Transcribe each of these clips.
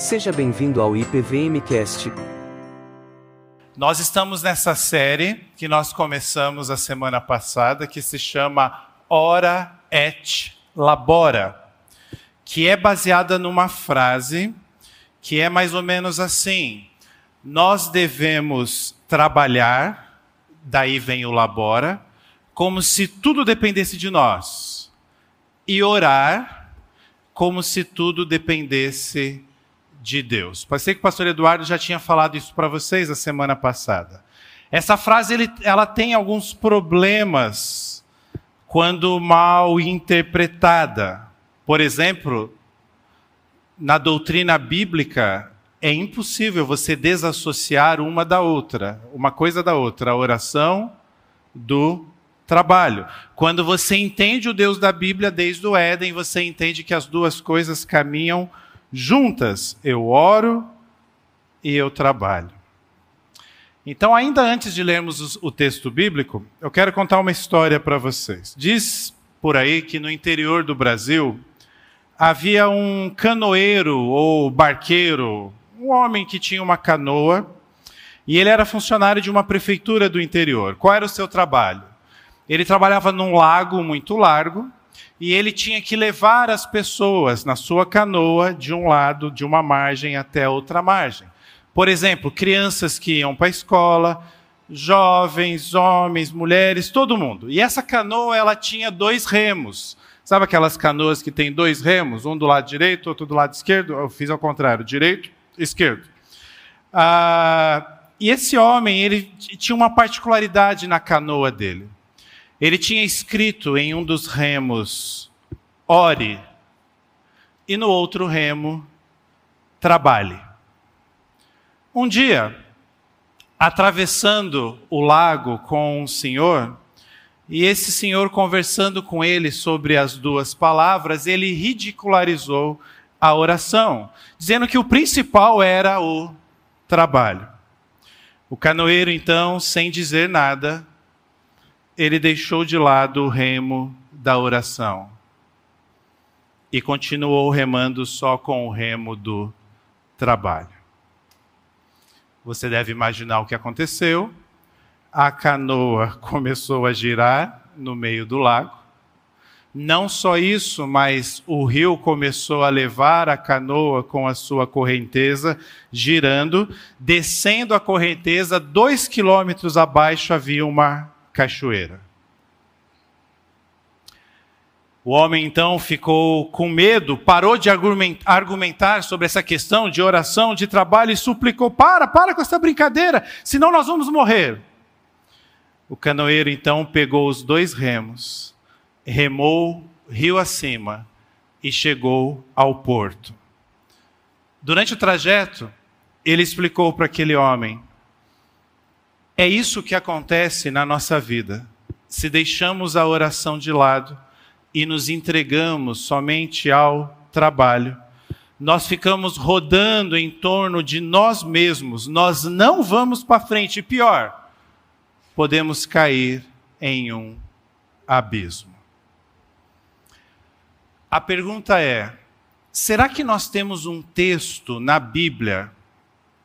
Seja bem-vindo ao IPVMcast. Nós estamos nessa série que nós começamos a semana passada, que se chama Ora et Labora, que é baseada numa frase que é mais ou menos assim: Nós devemos trabalhar, daí vem o labora, como se tudo dependesse de nós, e orar como se tudo dependesse de Deus. Pensei que o pastor Eduardo já tinha falado isso para vocês a semana passada. Essa frase ele, ela tem alguns problemas quando mal interpretada. Por exemplo, na doutrina bíblica é impossível você desassociar uma da outra, uma coisa da outra, a oração do trabalho. Quando você entende o Deus da Bíblia desde o Éden, você entende que as duas coisas caminham juntas. Eu oro e eu trabalho. Então, ainda antes de lermos o texto bíblico, eu quero contar uma história para vocês. Diz por aí que no interior do Brasil havia um canoeiro ou barqueiro, um homem que tinha uma canoa, e ele era funcionário de uma prefeitura do interior. Qual era o seu trabalho? Ele trabalhava num lago muito largo e ele tinha que levar as pessoas na sua canoa de um lado, de uma margem até outra margem. Por exemplo, crianças que iam para a escola, jovens, homens, mulheres, todo mundo. E essa canoa ela tinha dois remos. Sabe aquelas canoas que tem dois remos, um do lado direito, outro do lado esquerdo? Eu fiz ao contrário, direito, esquerdo. Ah, e esse homem, ele tinha uma particularidade na canoa dele. Ele tinha escrito em um dos remos, ore, e no outro remo, trabalhe. Um dia, atravessando o lago com um senhor, e esse senhor conversando com ele sobre as duas palavras, ele ridicularizou a oração, dizendo que o principal era o trabalho. O canoeiro, então, sem dizer nada, ele deixou de lado o remo da oração e continuou remando só com o remo do trabalho. Você deve imaginar o que aconteceu. A canoa começou a girar no meio do lago. Não só isso, mas o rio começou a levar a canoa com a sua correnteza girando, descendo a correnteza, dois quilômetros abaixo havia uma cachoeira. O homem então ficou com medo, parou de argumentar sobre essa questão de oração, de trabalho e suplicou: para, para com essa brincadeira, senão nós vamos morrer. O canoeiro então pegou os dois remos, remou rio acima e chegou ao porto. Durante o trajeto, ele explicou para aquele homem é isso que acontece na nossa vida. Se deixamos a oração de lado e nos entregamos somente ao trabalho, nós ficamos rodando em torno de nós mesmos, nós não vamos para frente. Pior, podemos cair em um abismo. A pergunta é: será que nós temos um texto na Bíblia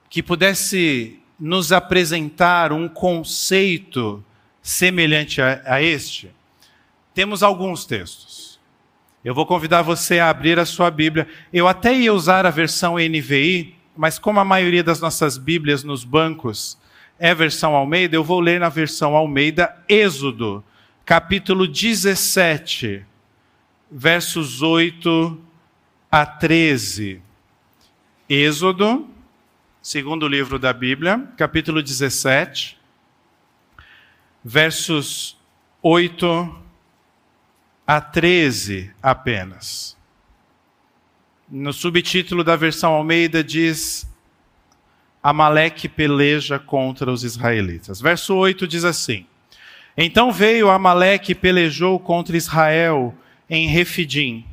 que pudesse nos apresentar um conceito semelhante a, a este? Temos alguns textos. Eu vou convidar você a abrir a sua Bíblia. Eu até ia usar a versão NVI, mas como a maioria das nossas Bíblias nos bancos é versão Almeida, eu vou ler na versão Almeida, Êxodo, capítulo 17, versos 8 a 13. Êxodo segundo livro da Bíblia, capítulo 17, versos 8 a 13 apenas. No subtítulo da versão Almeida diz: Amaleque peleja contra os israelitas. Verso 8 diz assim: Então veio Amaleque e pelejou contra Israel em Refidim.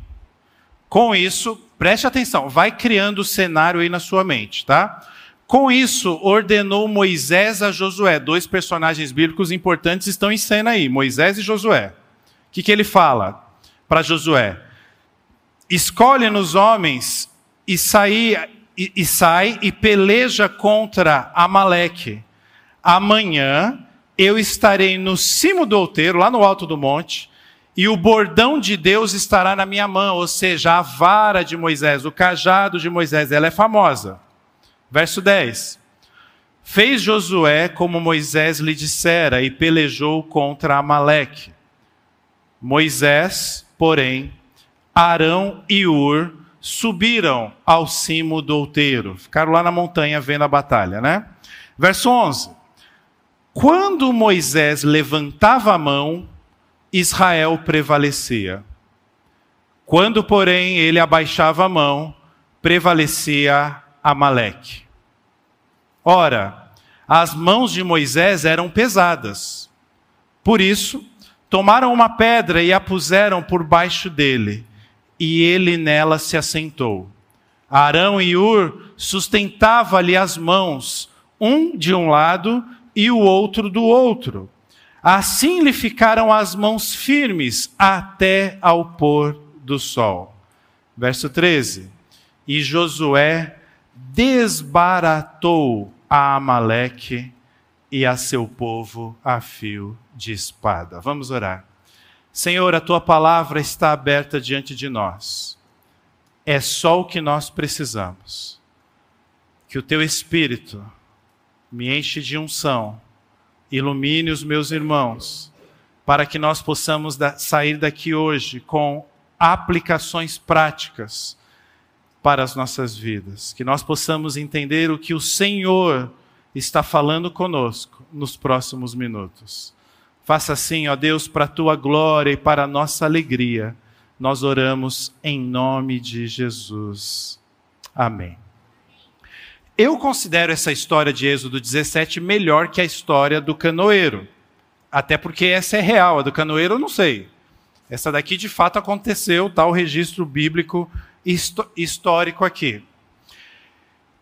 Com isso, preste atenção, vai criando o cenário aí na sua mente, tá? Com isso, ordenou Moisés a Josué. Dois personagens bíblicos importantes estão em cena aí, Moisés e Josué. O que, que ele fala para Josué? Escolhe nos homens e saí e, e sai e peleja contra Amaleque. Amanhã eu estarei no cimo do outeiro, lá no alto do monte, e o bordão de Deus estará na minha mão, ou seja, a vara de Moisés, o cajado de Moisés, ela é famosa. Verso 10. Fez Josué como Moisés lhe dissera e pelejou contra Amaleque. Moisés, porém, Arão e Ur subiram ao cimo do outeiro. Ficaram lá na montanha vendo a batalha, né? Verso 11. Quando Moisés levantava a mão, Israel prevalecia. Quando, porém, ele abaixava a mão, prevalecia Amaleque. Ora, as mãos de Moisés eram pesadas. Por isso, tomaram uma pedra e a puseram por baixo dele e ele nela se assentou. Arão e Ur sustentavam-lhe as mãos, um de um lado e o outro do outro. Assim lhe ficaram as mãos firmes até ao pôr do sol. Verso 13. E Josué desbaratou a Amaleque e a seu povo a fio de espada. Vamos orar. Senhor, a tua palavra está aberta diante de nós. É só o que nós precisamos. Que o teu espírito me enche de unção, ilumine os meus irmãos, para que nós possamos sair daqui hoje com aplicações práticas para as nossas vidas. Que nós possamos entender o que o Senhor está falando conosco nos próximos minutos. Faça assim, ó Deus, para a tua glória e para a nossa alegria. Nós oramos em nome de Jesus. Amém. Eu considero essa história de Êxodo 17 melhor que a história do canoeiro. Até porque essa é real, a do canoeiro eu não sei. Essa daqui de fato aconteceu, está o registro bíblico histórico aqui.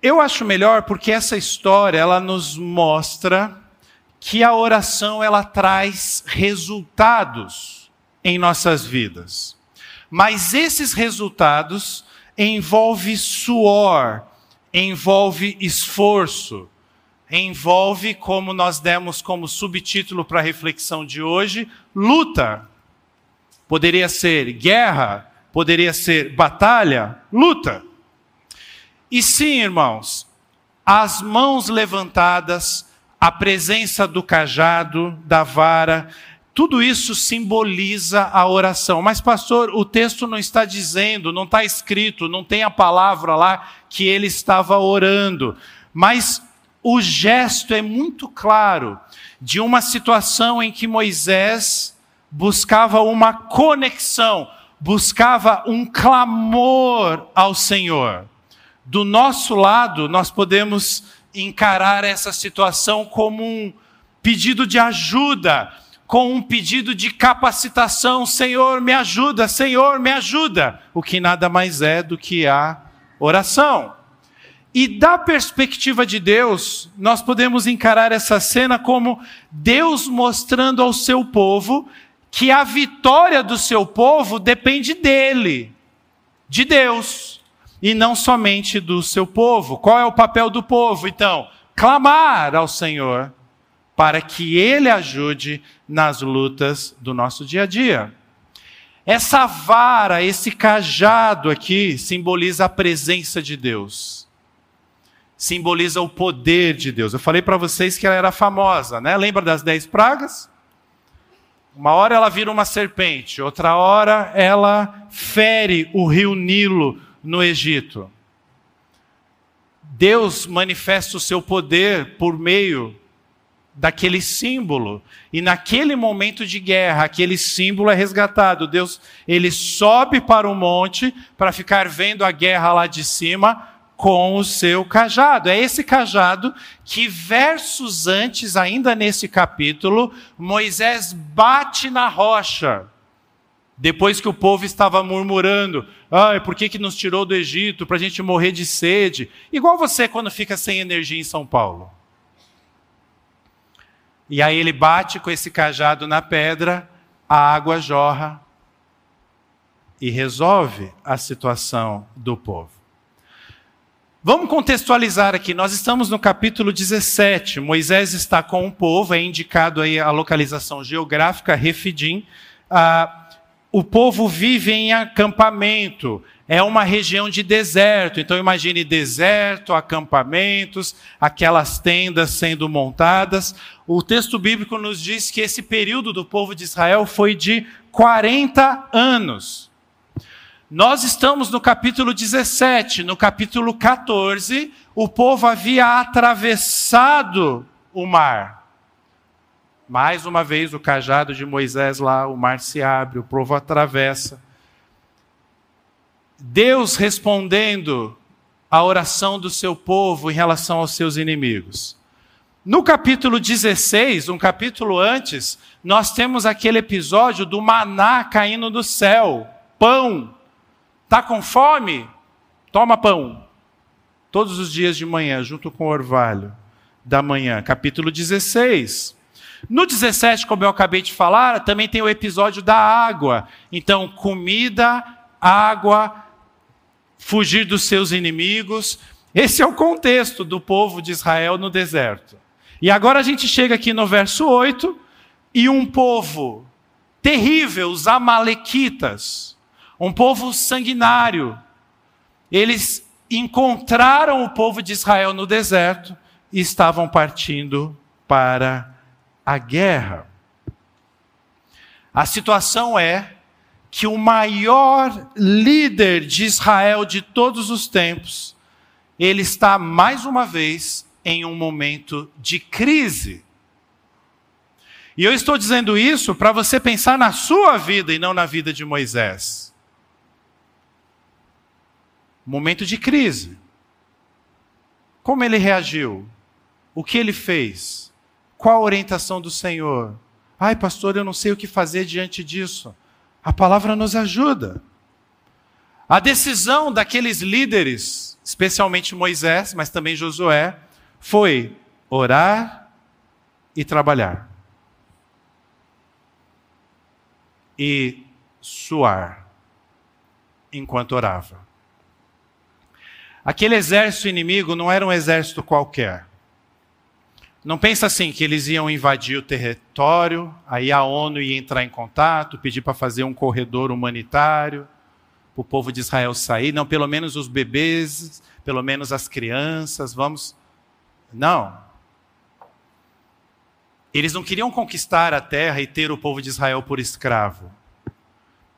Eu acho melhor porque essa história ela nos mostra que a oração ela traz resultados em nossas vidas. Mas esses resultados envolve suor, envolve esforço, envolve, como nós demos como subtítulo para a reflexão de hoje, luta. Poderia ser guerra, poderia ser batalha, luta. E sim, irmãos, as mãos levantadas a presença do cajado, da vara, tudo isso simboliza a oração. Mas, pastor, o texto não está dizendo, não está escrito, não tem a palavra lá que ele estava orando. Mas o gesto é muito claro de uma situação em que Moisés buscava uma conexão, buscava um clamor ao Senhor. Do nosso lado, nós podemos encarar essa situação como um pedido de ajuda, com um pedido de capacitação. Senhor, me ajuda, Senhor, me ajuda. O que nada mais é do que a oração. E da perspectiva de Deus, nós podemos encarar essa cena como Deus mostrando ao seu povo que a vitória do seu povo depende dele, de Deus e não somente do seu povo. Qual é o papel do povo, então? Clamar ao Senhor para que Ele ajude nas lutas do nosso dia a dia. Essa vara, esse cajado aqui, simboliza a presença de Deus. Simboliza o poder de Deus. Eu falei para vocês que ela era famosa, né? Lembra das dez pragas? Uma hora ela vira uma serpente, outra hora ela fere o rio Nilo no Egito. Deus manifesta o seu poder por meio daquele símbolo. E naquele momento de guerra, aquele símbolo é resgatado. Deus, ele sobe para o monte para ficar vendo a guerra lá de cima com o seu cajado. É esse cajado que versos antes, ainda nesse capítulo, Moisés bate na rocha. Depois que o povo estava murmurando, ah, por que, que nos tirou do Egito para a gente morrer de sede? Igual você quando fica sem energia em São Paulo. E aí ele bate com esse cajado na pedra, a água jorra e resolve a situação do povo. Vamos contextualizar aqui. Nós estamos no capítulo 17. Moisés está com o povo, é indicado aí a localização geográfica, Refidim. Ah, o povo vive em acampamento. É uma região de deserto. Então imagine deserto, acampamentos, aquelas tendas sendo montadas. O texto bíblico nos diz que esse período do povo de Israel foi de 40 anos. Nós estamos no capítulo 17, no capítulo 14, o povo havia atravessado o mar. Mais uma vez, o cajado de Moisés lá, o mar se abre, o povo atravessa. Deus respondendo à oração do seu povo em relação aos seus inimigos. No capítulo 16, um capítulo antes, nós temos aquele episódio do maná caindo do céu, pão Está com fome? Toma pão. Todos os dias de manhã, junto com o orvalho da manhã. Capítulo 16. No 17, como eu acabei de falar, também tem o episódio da água. Então, comida, água, fugir dos seus inimigos. Esse é o contexto do povo de Israel no deserto. E agora a gente chega aqui no verso 8, e um povo terrível, os Amalequitas, um povo sanguinário. Eles encontraram o povo de Israel no deserto e estavam partindo para a guerra. A situação é que o maior líder de Israel de todos os tempos, ele está mais uma vez em um momento de crise. E eu estou dizendo isso para você pensar na sua vida e não na vida de Moisés momento de crise. Como ele reagiu? O que ele fez? Qual a orientação do Senhor? Ai, pastor, eu não sei o que fazer diante disso. A palavra nos ajuda. A decisão daqueles líderes, especialmente Moisés, mas também Josué, foi orar e trabalhar. E suar enquanto orava. Aquele exército inimigo não era um exército qualquer. Não pensa assim que eles iam invadir o território, aí a ONU ia entrar em contato, pedir para fazer um corredor humanitário para o povo de Israel sair. Não, pelo menos os bebês, pelo menos as crianças, vamos. Não. Eles não queriam conquistar a terra e ter o povo de Israel por escravo.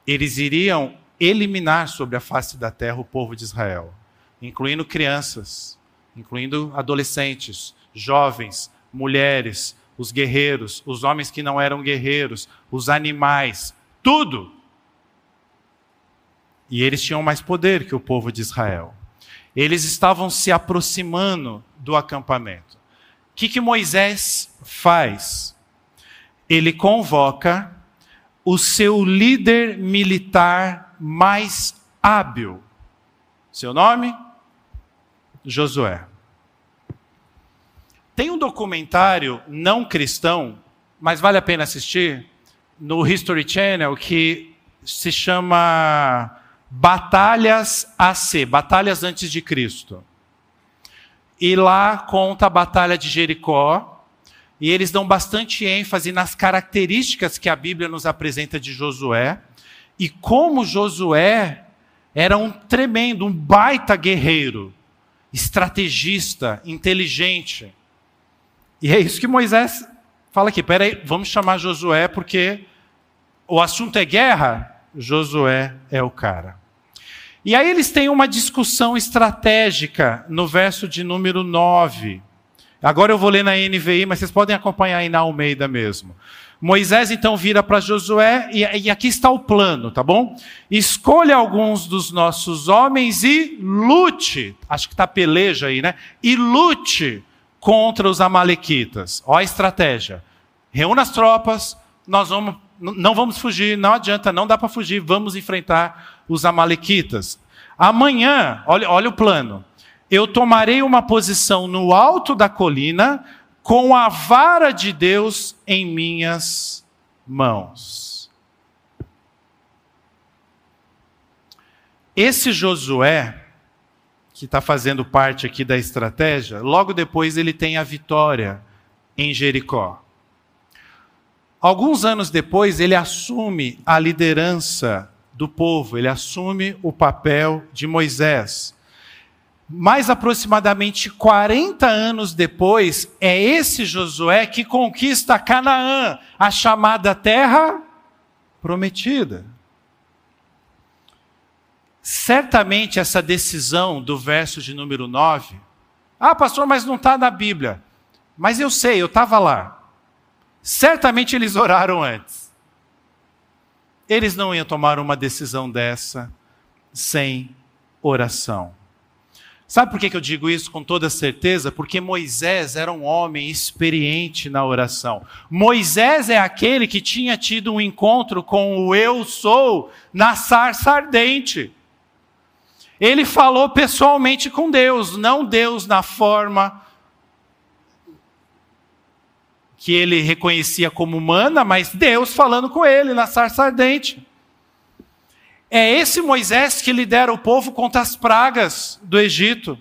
Eles iriam eliminar sobre a face da terra o povo de Israel incluindo crianças, incluindo adolescentes, jovens, mulheres, os guerreiros, os homens que não eram guerreiros, os animais, tudo. E eles tinham mais poder que o povo de Israel. Eles estavam se aproximando do acampamento. O que, que Moisés faz? Ele convoca o seu líder militar mais hábil. Seu nome? Josué. Tem um documentário não cristão, mas vale a pena assistir, no History Channel, que se chama Batalhas AC Batalhas Antes de Cristo. E lá conta a Batalha de Jericó, e eles dão bastante ênfase nas características que a Bíblia nos apresenta de Josué, e como Josué era um tremendo, um baita guerreiro estrategista, inteligente. E é isso que Moisés fala aqui. Peraí, vamos chamar Josué porque o assunto é guerra. Josué é o cara. E aí eles têm uma discussão estratégica no verso de número 9. Agora eu vou ler na NVI, mas vocês podem acompanhar aí na Almeida mesmo. Moisés então vira para Josué, e, e, aqui está o plano, tá bom? Escolha alguns dos nossos homens e lute, acho que está peleja aí, né? E lute contra os Amalequitas. Ó a estratégia. Reúna as tropas, nós vamos, não vamos fugir, não adianta, não dá para fugir, vamos enfrentar os Amalequitas. Amanhã, olha, olha o plano. Eu tomarei uma posição no alto da colina, com a vara de Deus em minhas mãos. Esse Josué, que está fazendo parte aqui da estratégia, logo depois ele tem a vitória em Jericó. Alguns anos depois, ele assume a liderança do povo, ele assume o papel de Moisés. Mais aproximadamente 40 anos depois, é esse Josué que conquista Canaã, a chamada terra prometida. Certamente essa decisão do verso de número 9, ah, pastor, mas não está na Bíblia. Mas eu sei, eu estava lá. Certamente eles oraram antes. Eles não iam tomar uma decisão dessa sem oração. Sabe por que eu digo isso com toda certeza? Porque Moisés era um homem experiente na oração. Moisés é aquele que tinha tido um encontro com o Eu Sou na sarça ardente. Ele falou pessoalmente com Deus, não Deus na forma que ele reconhecia como humana, mas Deus falando com ele na sarça ardente. É esse Moisés que lidera o povo contra as pragas do Egito.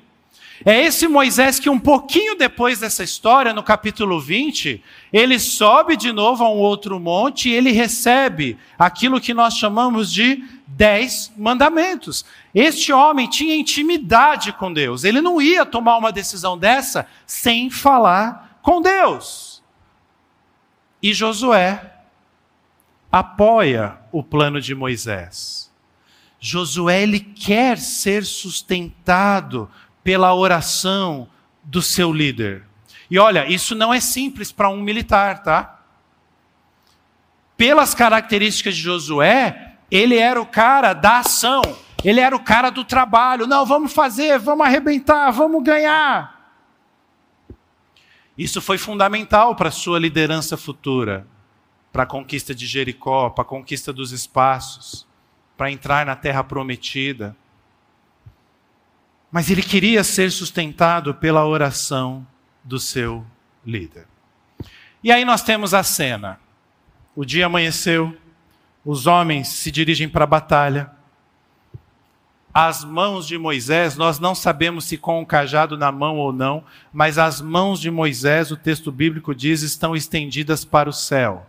É esse Moisés que, um pouquinho depois dessa história, no capítulo 20, ele sobe de novo a um outro monte e ele recebe aquilo que nós chamamos de dez mandamentos. Este homem tinha intimidade com Deus, ele não ia tomar uma decisão dessa sem falar com Deus. E Josué apoia o plano de Moisés. Josué ele quer ser sustentado pela oração do seu líder. E olha, isso não é simples para um militar, tá? Pelas características de Josué, ele era o cara da ação, ele era o cara do trabalho. Não, vamos fazer, vamos arrebentar, vamos ganhar. Isso foi fundamental para a sua liderança futura, para a conquista de Jericó, para a conquista dos espaços, para entrar na terra prometida. Mas ele queria ser sustentado pela oração do seu líder. E aí nós temos a cena. O dia amanheceu, os homens se dirigem para a batalha as mãos de Moisés, nós não sabemos se com o cajado na mão ou não, mas as mãos de Moisés, o texto bíblico diz, estão estendidas para o céu.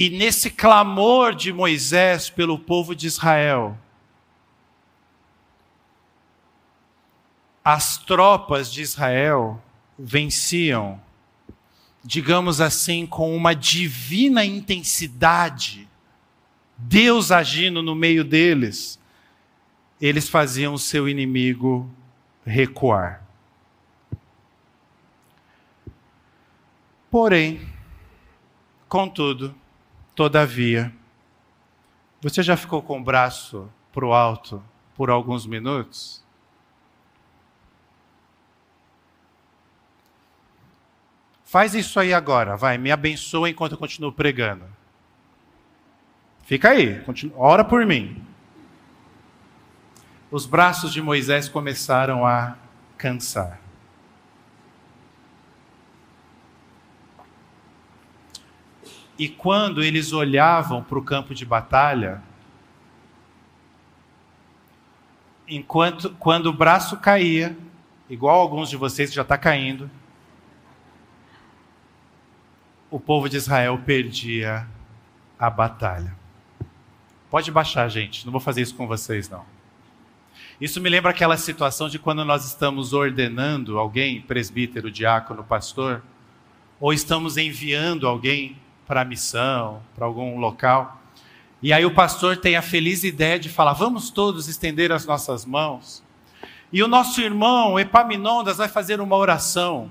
E nesse clamor de Moisés pelo povo de Israel, as tropas de Israel venciam, digamos assim, com uma divina intensidade Deus agindo no meio deles, eles faziam o seu inimigo recuar. Porém, contudo, todavia, você já ficou com o braço para o alto por alguns minutos? Faz isso aí agora, vai, me abençoa enquanto eu continuo pregando. Fica aí, continua, ora por mim. Os braços de Moisés começaram a cansar. E quando eles olhavam para o campo de batalha, enquanto quando o braço caía, igual alguns de vocês já está caindo, o povo de Israel perdia a batalha. Pode baixar, gente. Não vou fazer isso com vocês, não. Isso me lembra aquela situação de quando nós estamos ordenando alguém, presbítero, diácono, pastor, ou estamos enviando alguém para a missão, para algum local. E aí o pastor tem a feliz ideia de falar: vamos todos estender as nossas mãos. E o nosso irmão Epaminondas vai fazer uma oração.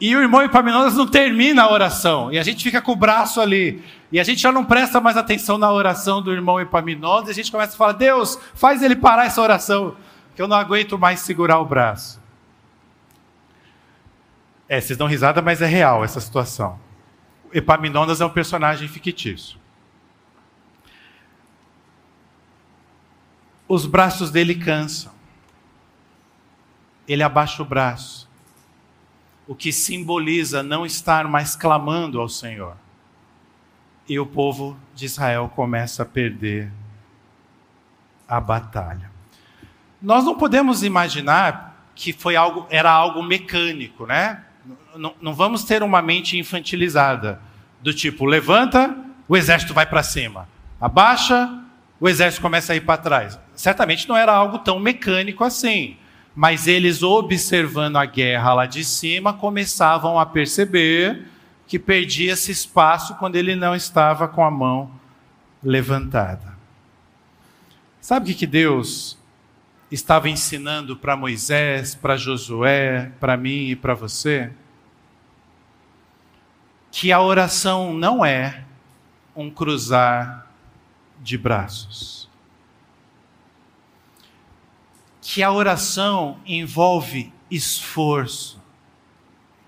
E o irmão Epaminondas não termina a oração. E a gente fica com o braço ali. E a gente já não presta mais atenção na oração do irmão Epaminondas. E a gente começa a falar: Deus, faz ele parar essa oração. Que eu não aguento mais segurar o braço. É, vocês dão risada, mas é real essa situação. Epaminondas é um personagem fictício. Os braços dele cansam. Ele abaixa o braço o que simboliza não estar mais clamando ao Senhor. E o povo de Israel começa a perder a batalha. nós não podemos imaginar que foi algo, era algo mecânico, né? Não, não vamos ter uma mente infantilizada, do tipo, levanta, o exército vai para cima, abaixa, o exército começa a ir para trás. Certamente não era algo tão mecânico assim, mas eles, observando a guerra lá de cima, começavam a perceber que perdia-se espaço quando ele não estava com a mão levantada. Sabe o que Deus estava ensinando para Moisés, para Josué, para mim e para você? Que a oração não é um cruzar de braços. Que a oração envolve esforço,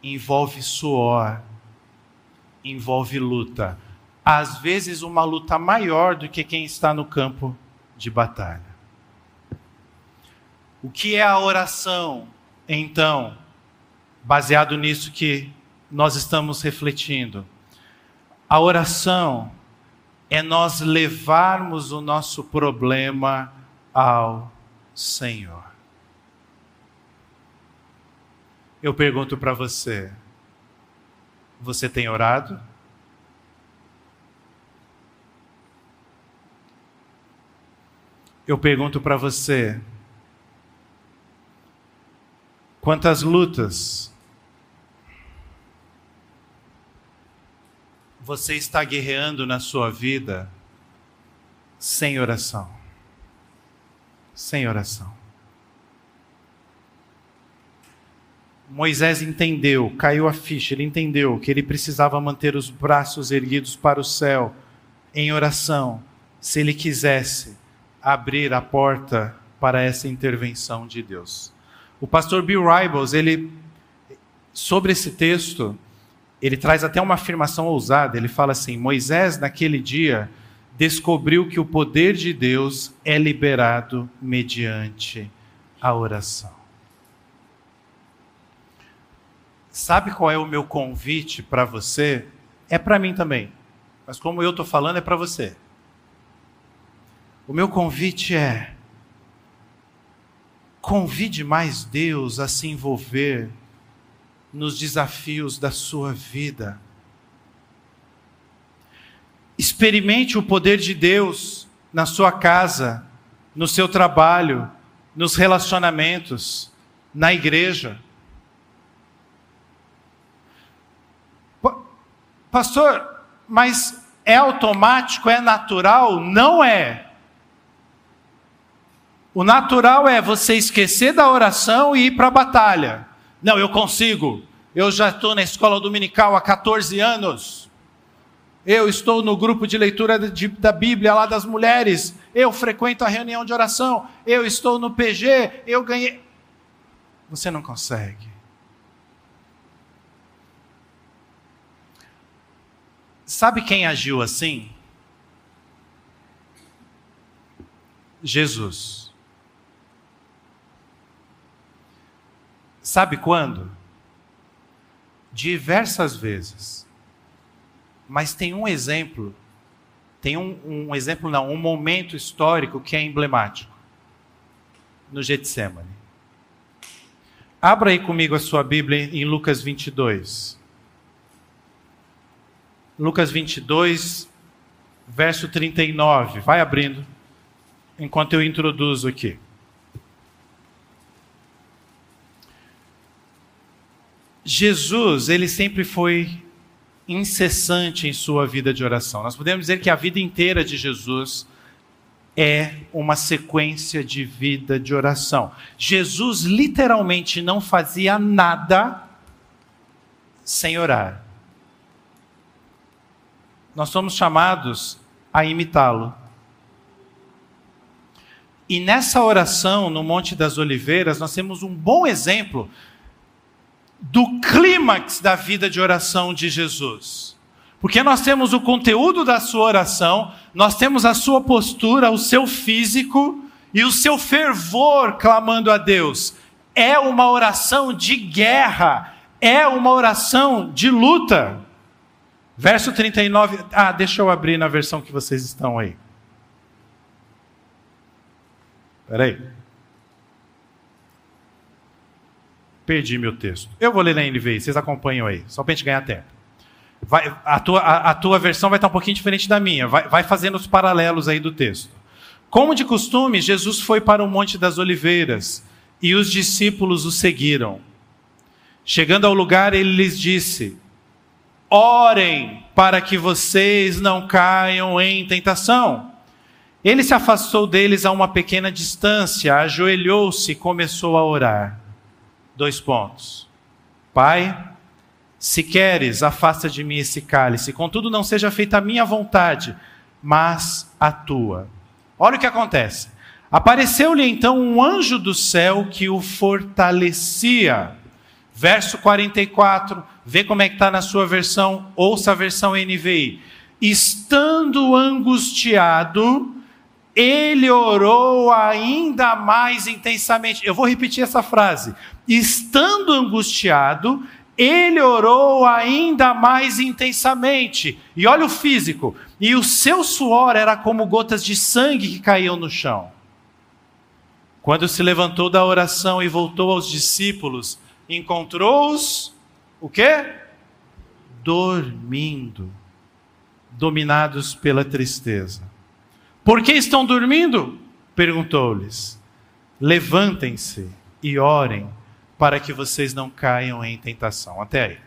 envolve suor, envolve luta. Às vezes, uma luta maior do que quem está no campo de batalha. O que é a oração, então, baseado nisso que nós estamos refletindo? A oração é nós levarmos o nosso problema ao Senhor. Eu pergunto para você: você tem orado? Eu pergunto para você: quantas lutas você está guerreando na sua vida sem oração? Sem oração. Moisés entendeu, caiu a ficha, ele entendeu que ele precisava manter os braços erguidos para o céu em oração, se ele quisesse abrir a porta para essa intervenção de Deus. O pastor Bill Ribbles, ele sobre esse texto, ele traz até uma afirmação ousada. Ele fala assim: Moisés, naquele dia, descobriu que o poder de Deus é liberado mediante a oração. Sabe qual é o meu convite para você? É para mim também. Mas como eu estou falando, é para você. O meu convite é: convide mais Deus a se envolver nos desafios da sua vida. Experimente o poder de Deus na sua casa, no seu trabalho, nos relacionamentos, na igreja. Pastor, mas é automático, é natural? Não é. O natural é você esquecer da oração e ir para a batalha. Não, eu consigo. Eu já estou na escola dominical há 14 anos. Eu estou no grupo de leitura de, da Bíblia lá das mulheres. Eu frequento a reunião de oração. Eu estou no PG. Eu ganhei. Você não consegue. Sabe quem agiu assim? Jesus. Sabe quando? Diversas vezes. Mas tem um exemplo, tem um, um exemplo, não, um momento histórico que é emblemático. No Getsemane. Abra aí comigo a sua Bíblia em Lucas 22. Lucas 22, verso 39. Vai abrindo, enquanto eu introduzo aqui. Jesus, ele sempre foi incessante em sua vida de oração. Nós podemos dizer que a vida inteira de Jesus é uma sequência de vida de oração. Jesus literalmente não fazia nada sem orar nós somos chamados a imitá-lo. E nessa oração no Monte das Oliveiras, nós temos um bom exemplo do clímax da vida de oração de Jesus. Porque nós temos o conteúdo da sua oração, nós temos a sua postura, o seu físico e o seu fervor clamando a Deus. É uma oração de guerra, é uma oração de luta. Verso 39. Ah, deixa eu abrir na versão que vocês estão aí. Espera aí. Perdi meu texto. Eu vou ler na NVI, vocês acompanham aí, só para a gente ganhar tempo. Vai, a, tua, a, a, tua versão vai estar um pouquinho diferente da minha. Vai, vai fazendo os paralelos aí do texto. Como de costume, Jesus foi para o Monte das Oliveiras e os discípulos o seguiram. Chegando ao lugar, ele lhes disse: Orem para que vocês não caiam em tentação. Ele se afastou deles a uma pequena distância, ajoelhou-se e começou a orar. Dois pontos. Pai, se queres, afasta de mim esse cálice, contudo não seja feita a minha vontade, mas a tua. Olha o que acontece. Apareceu-lhe então um anjo do céu que o fortalecia. Verso 44, vê como é que está na sua versão, ouça a versão NVI. Estando angustiado, ele orou ainda mais intensamente. Eu vou repetir essa frase. Estando angustiado, ele orou ainda mais intensamente. E olha o físico. E o seu suor era como gotas de sangue que caíam no chão. Quando se levantou da oração e voltou aos discípulos, encontrou-os o quê? Dormindo, dominados pela tristeza. Por que estão dormindo? perguntou-lhes. Levantem-se e orem para que vocês não caiam em tentação. Até aí.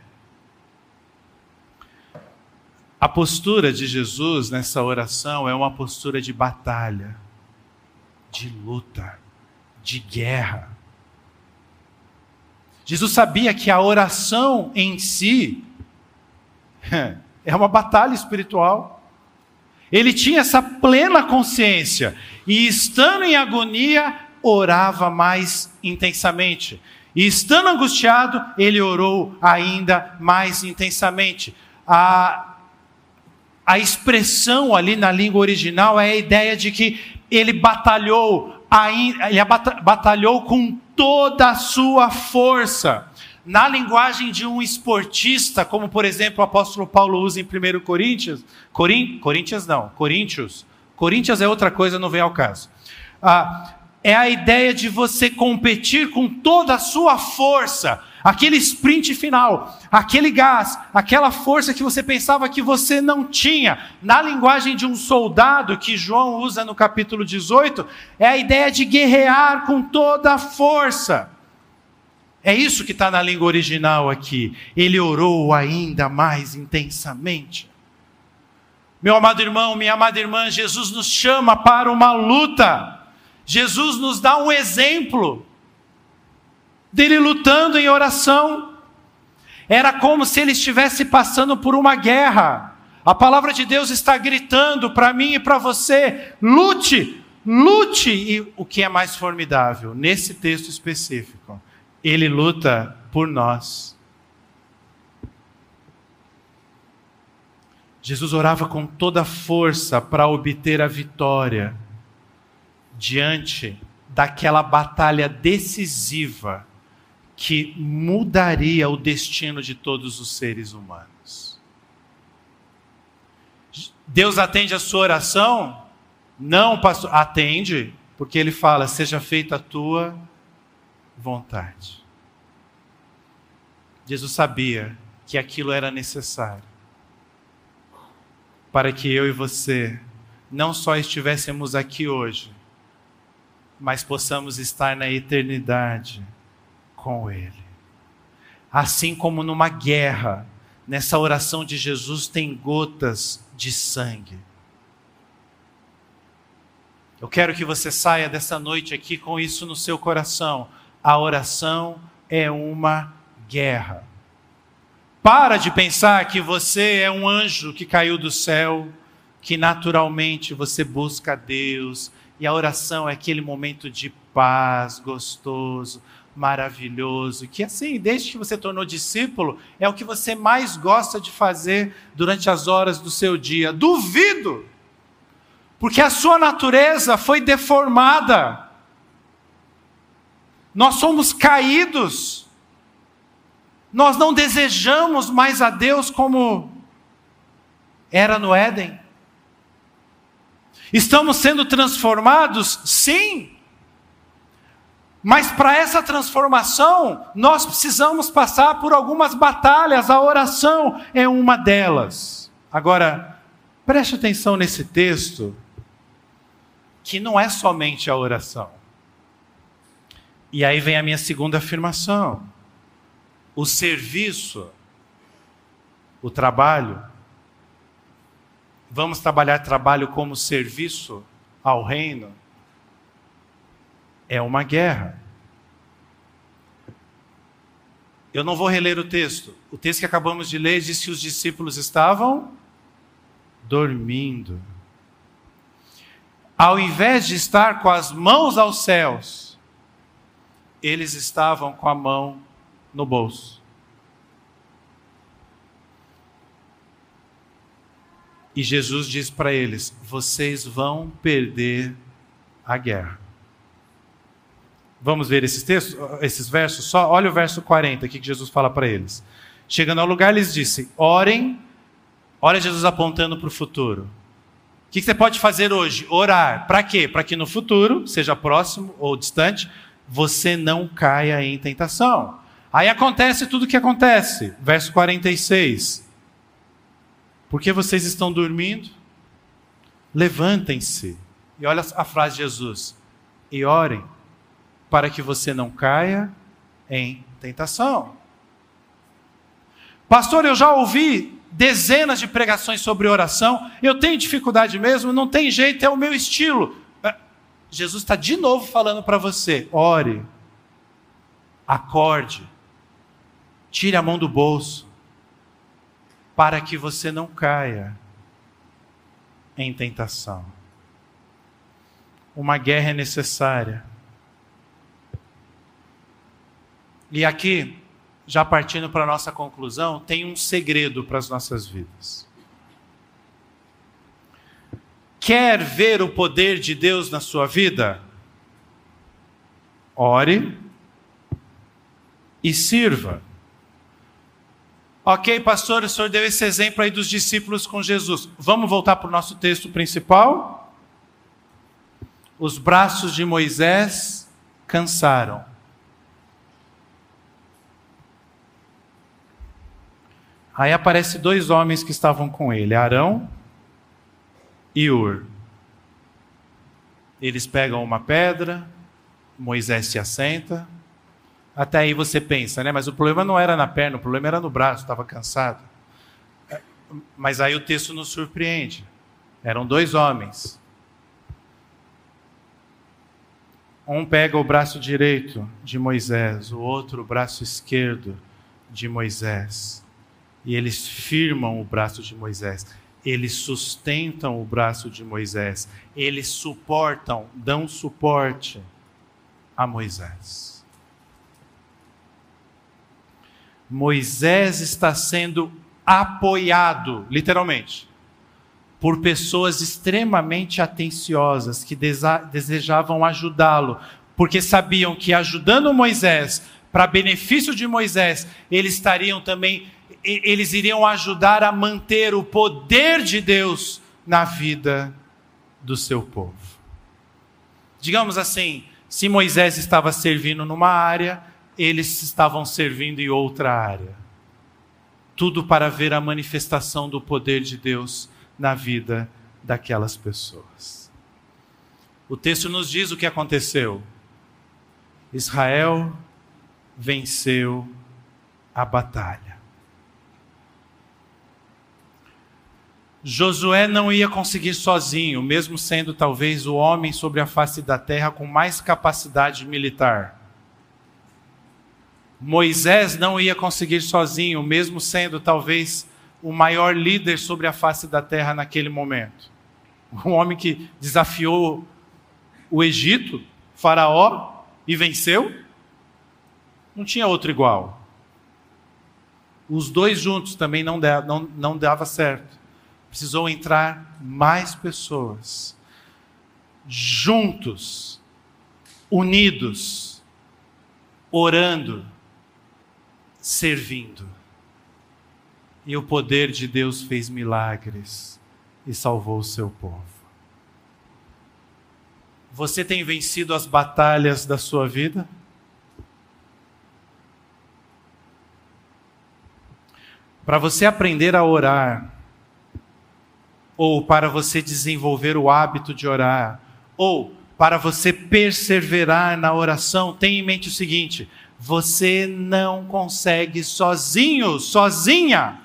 A postura de Jesus nessa oração é uma postura de batalha, de luta, de guerra. Jesus sabia que a oração em si é uma batalha espiritual. Ele tinha essa plena consciência e, estando em agonia, orava mais intensamente. E estando angustiado, ele orou ainda mais intensamente. A, a expressão ali na língua original é a ideia de que ele batalhou, ele batalhou com toda a sua força. Na linguagem de um esportista, como por exemplo o apóstolo Paulo usa em 1 Coríntios, Corin, Coríntios não, Coríntios, Coríntios é outra coisa, não vem ao caso. Ah, é a ideia de você competir com toda a sua força, aquele sprint final, aquele gás, aquela força que você pensava que você não tinha. Na linguagem de um soldado que João usa no capítulo 18, é a ideia de guerrear com toda a força. É isso que está na língua original aqui. Ele orou ainda mais intensamente. Meu amado irmão, minha amada irmã, Jesus nos chama para uma luta. Jesus nos dá um exemplo dele lutando em oração. Era como se ele estivesse passando por uma guerra. A palavra de Deus está gritando para mim e para você: lute, lute. E o que é mais formidável, nesse texto específico, ele luta por nós. Jesus orava com toda a força para obter a vitória diante daquela batalha decisiva que mudaria o destino de todos os seres humanos. Deus atende a sua oração? Não, pastor, atende, porque ele fala: seja feita a tua vontade. Jesus sabia que aquilo era necessário para que eu e você não só estivéssemos aqui hoje, mas possamos estar na eternidade com Ele. Assim como numa guerra, nessa oração de Jesus tem gotas de sangue. Eu quero que você saia dessa noite aqui com isso no seu coração. A oração é uma guerra. Para de pensar que você é um anjo que caiu do céu, que naturalmente você busca a Deus, e a oração é aquele momento de paz gostoso, maravilhoso, que assim, desde que você tornou discípulo, é o que você mais gosta de fazer durante as horas do seu dia. Duvido! Porque a sua natureza foi deformada. Nós somos caídos. Nós não desejamos mais a Deus como era no Éden. Estamos sendo transformados? Sim. Mas para essa transformação, nós precisamos passar por algumas batalhas, a oração é uma delas. Agora, preste atenção nesse texto, que não é somente a oração. E aí vem a minha segunda afirmação. O serviço, o trabalho, vamos trabalhar trabalho como serviço ao reino, é uma guerra. Eu não vou reler o texto. O texto que acabamos de ler diz que os discípulos estavam dormindo. Ao invés de estar com as mãos aos céus, eles estavam com a mão no bolso. E Jesus diz para eles: vocês vão perder a guerra. Vamos ver esses textos, esses versos só? Olha o verso 40 aqui que Jesus fala para eles. Chegando ao lugar, eles disse: Orem. Olha Jesus apontando para o futuro. O que você pode fazer hoje? Orar. Para quê? Para que no futuro, seja próximo ou distante, você não caia em tentação. Aí acontece tudo o que acontece. Verso 46. Porque vocês estão dormindo? Levantem-se. E olha a frase de Jesus. E orem para que você não caia em tentação. Pastor, eu já ouvi dezenas de pregações sobre oração, eu tenho dificuldade mesmo, não tem jeito, é o meu estilo. Jesus está de novo falando para você: ore, acorde, tire a mão do bolso, para que você não caia em tentação. Uma guerra é necessária E aqui, já partindo para a nossa conclusão, tem um segredo para as nossas vidas. Quer ver o poder de Deus na sua vida? Ore e sirva. Ok, pastor, o senhor deu esse exemplo aí dos discípulos com Jesus. Vamos voltar para o nosso texto principal? Os braços de Moisés cansaram. Aí aparecem dois homens que estavam com ele, Arão e Ur. Eles pegam uma pedra, Moisés se assenta. Até aí você pensa, né? Mas o problema não era na perna, o problema era no braço, estava cansado. Mas aí o texto nos surpreende. Eram dois homens. Um pega o braço direito de Moisés, o outro o braço esquerdo de Moisés e eles firmam o braço de Moisés, eles sustentam o braço de Moisés, eles suportam, dão suporte a Moisés. Moisés está sendo apoiado, literalmente, por pessoas extremamente atenciosas que desejavam ajudá-lo, porque sabiam que ajudando Moisés, para benefício de Moisés, eles estariam também eles iriam ajudar a manter o poder de Deus na vida do seu povo. Digamos assim, se Moisés estava servindo numa área, eles estavam servindo em outra área. Tudo para ver a manifestação do poder de Deus na vida daquelas pessoas. O texto nos diz o que aconteceu. Israel venceu a batalha. Josué não ia conseguir sozinho, mesmo sendo talvez o homem sobre a face da terra com mais capacidade militar. Moisés não ia conseguir sozinho, mesmo sendo talvez o maior líder sobre a face da terra naquele momento. Um homem que desafiou o Egito, Faraó, e venceu. Não tinha outro igual. Os dois juntos também não, dava, não, não dava certo precisou entrar mais pessoas, juntos, unidos, orando, servindo. E o poder de Deus fez milagres e salvou o seu povo. Você tem vencido as batalhas da sua vida? Para você aprender a orar, ou para você desenvolver o hábito de orar, ou para você perseverar na oração, tenha em mente o seguinte: você não consegue sozinho, sozinha.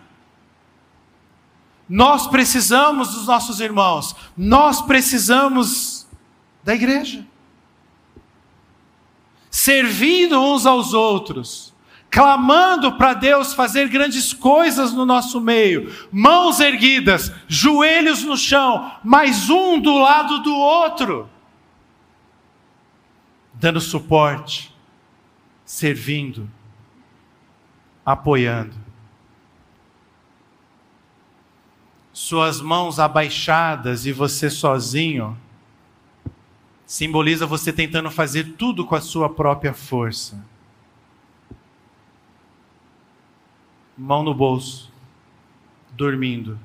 Nós precisamos dos nossos irmãos, nós precisamos da igreja. Servindo uns aos outros, clamando para Deus fazer grandes coisas no nosso meio, mãos erguidas, joelhos no chão, mais um do lado do outro, dando suporte, servindo, apoiando. Suas mãos abaixadas e você sozinho, simboliza você tentando fazer tudo com a sua própria força mão no bolso, dormindo,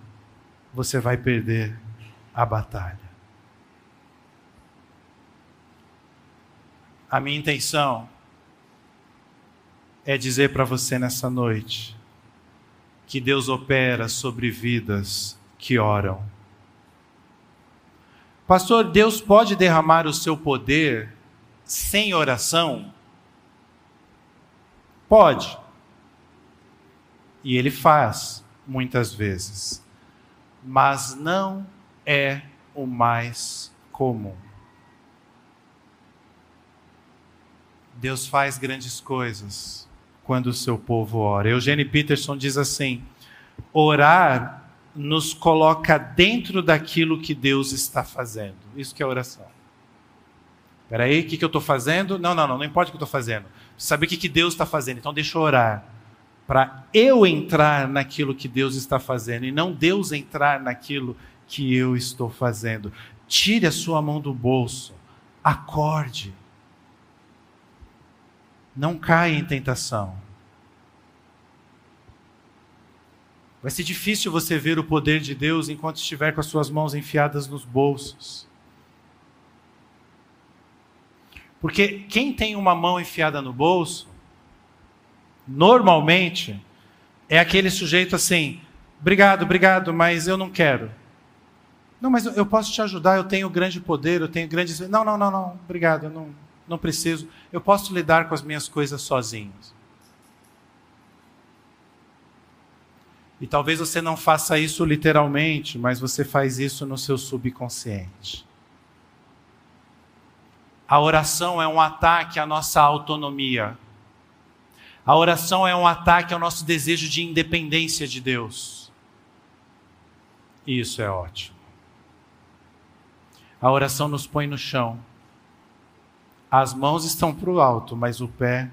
você vai perder a batalha. A minha intenção é dizer para você nessa noite que Deus opera sobre vidas que oram. Pastor, Deus pode derramar o seu poder sem oração? Pode. E ele faz, muitas vezes. Mas não é o mais comum. Deus faz grandes coisas quando o seu povo ora. Eugênio Peterson diz assim: orar nos coloca dentro daquilo que Deus está fazendo. Isso que é oração. Espera aí, o que, que eu estou fazendo? Não, não, não, não importa o que eu estou fazendo. Saber o que, que Deus está fazendo, então deixa eu orar para eu entrar naquilo que Deus está fazendo e não Deus entrar naquilo que eu estou fazendo. Tire a sua mão do bolso, acorde. Não caia em tentação. Vai ser difícil você ver o poder de Deus enquanto estiver com as suas mãos enfiadas nos bolsos. Porque quem tem uma mão enfiada no bolso, normalmente, é aquele sujeito assim: obrigado, obrigado, mas eu não quero. Não, mas eu posso te ajudar, eu tenho grande poder, eu tenho grandes. Não, não, não, não, obrigado, eu não, não preciso. Eu posso lidar com as minhas coisas sozinho. E talvez você não faça isso literalmente, mas você faz isso no seu subconsciente. A oração é um ataque à nossa autonomia. A oração é um ataque ao nosso desejo de independência de Deus. E isso é ótimo. A oração nos põe no chão. As mãos estão para o alto, mas o pé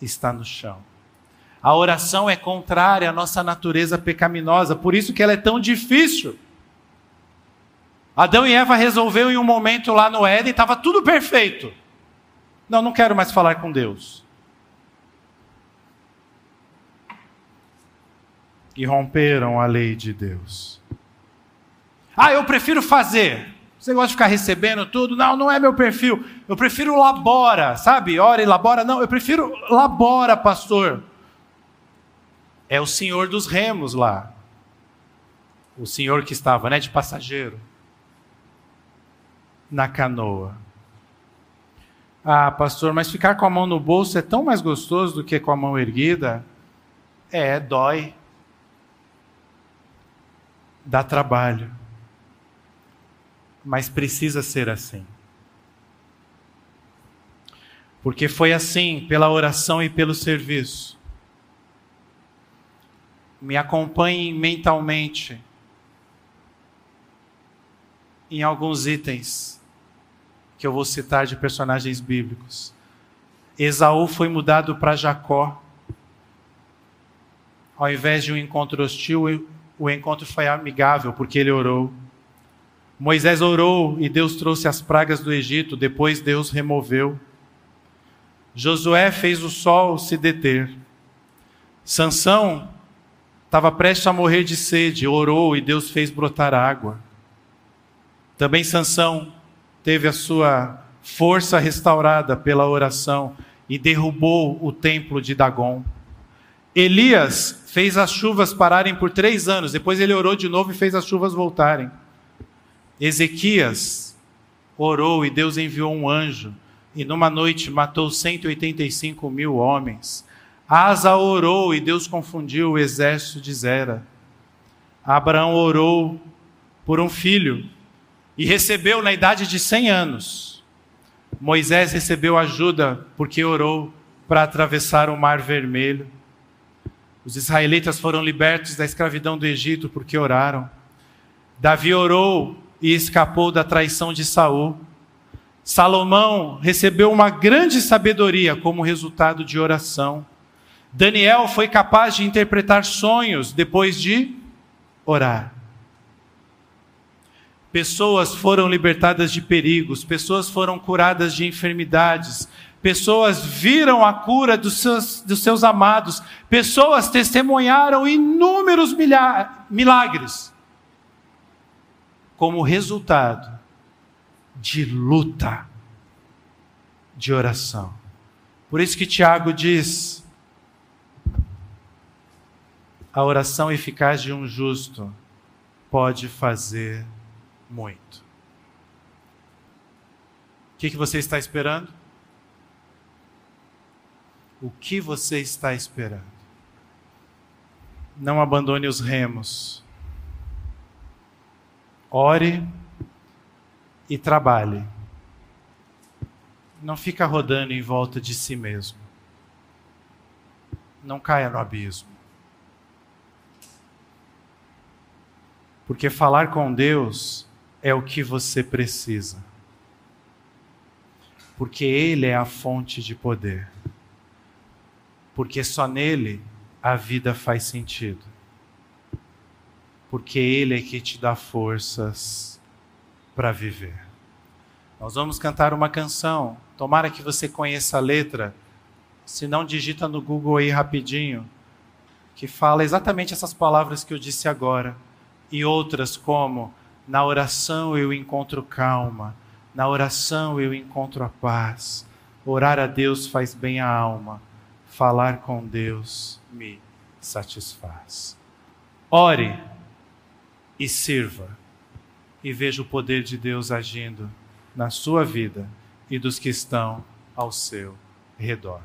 está no chão. A oração é contrária à nossa natureza pecaminosa, por isso que ela é tão difícil. Adão e Eva resolveu em um momento lá no Éden, estava tudo perfeito. Não, não quero mais falar com Deus. E romperam a lei de Deus. Ah, eu prefiro fazer. Você gosta de ficar recebendo tudo? Não, não é meu perfil. Eu prefiro labora, sabe? Ora e labora. Não, eu prefiro labora, pastor. É o senhor dos remos lá. O senhor que estava, né, de passageiro. Na canoa. Ah, pastor, mas ficar com a mão no bolso é tão mais gostoso do que com a mão erguida? É, dói dá trabalho, mas precisa ser assim. Porque foi assim, pela oração e pelo serviço. Me acompanhem mentalmente em alguns itens que eu vou citar de personagens bíblicos. Esaú foi mudado para Jacó. Ao invés de um encontro hostil, o encontro foi amigável, porque ele orou. Moisés orou e Deus trouxe as pragas do Egito, depois Deus removeu. Josué fez o sol se deter. Sansão estava prestes a morrer de sede, orou e Deus fez brotar água. Também Sansão teve a sua força restaurada pela oração e derrubou o templo de Dagon. Elias fez as chuvas pararem por três anos, depois ele orou de novo e fez as chuvas voltarem. Ezequias orou e Deus enviou um anjo, e numa noite matou 185 mil homens. Asa orou e Deus confundiu o exército de Zera. Abraão orou por um filho e recebeu na idade de 100 anos. Moisés recebeu ajuda porque orou para atravessar o Mar Vermelho. Os israelitas foram libertos da escravidão do Egito porque oraram. Davi orou e escapou da traição de Saul. Salomão recebeu uma grande sabedoria como resultado de oração. Daniel foi capaz de interpretar sonhos depois de orar. Pessoas foram libertadas de perigos, pessoas foram curadas de enfermidades, pessoas viram a cura dos seus, dos seus amados, pessoas testemunharam inúmeros milagres como resultado de luta, de oração. Por isso que Tiago diz: a oração eficaz de um justo pode fazer muito. O que, que você está esperando? O que você está esperando? Não abandone os remos ore e trabalhe. Não fica rodando em volta de si mesmo. Não caia no abismo. Porque falar com Deus é o que você precisa. Porque Ele é a fonte de poder. Porque só nele a vida faz sentido. Porque Ele é que te dá forças para viver. Nós vamos cantar uma canção, tomara que você conheça a letra, se não, digita no Google aí rapidinho, que fala exatamente essas palavras que eu disse agora, e outras como: na oração eu encontro calma, na oração eu encontro a paz, orar a Deus faz bem à alma, falar com Deus me satisfaz. Ore e sirva. E veja o poder de Deus agindo na sua vida e dos que estão ao seu redor.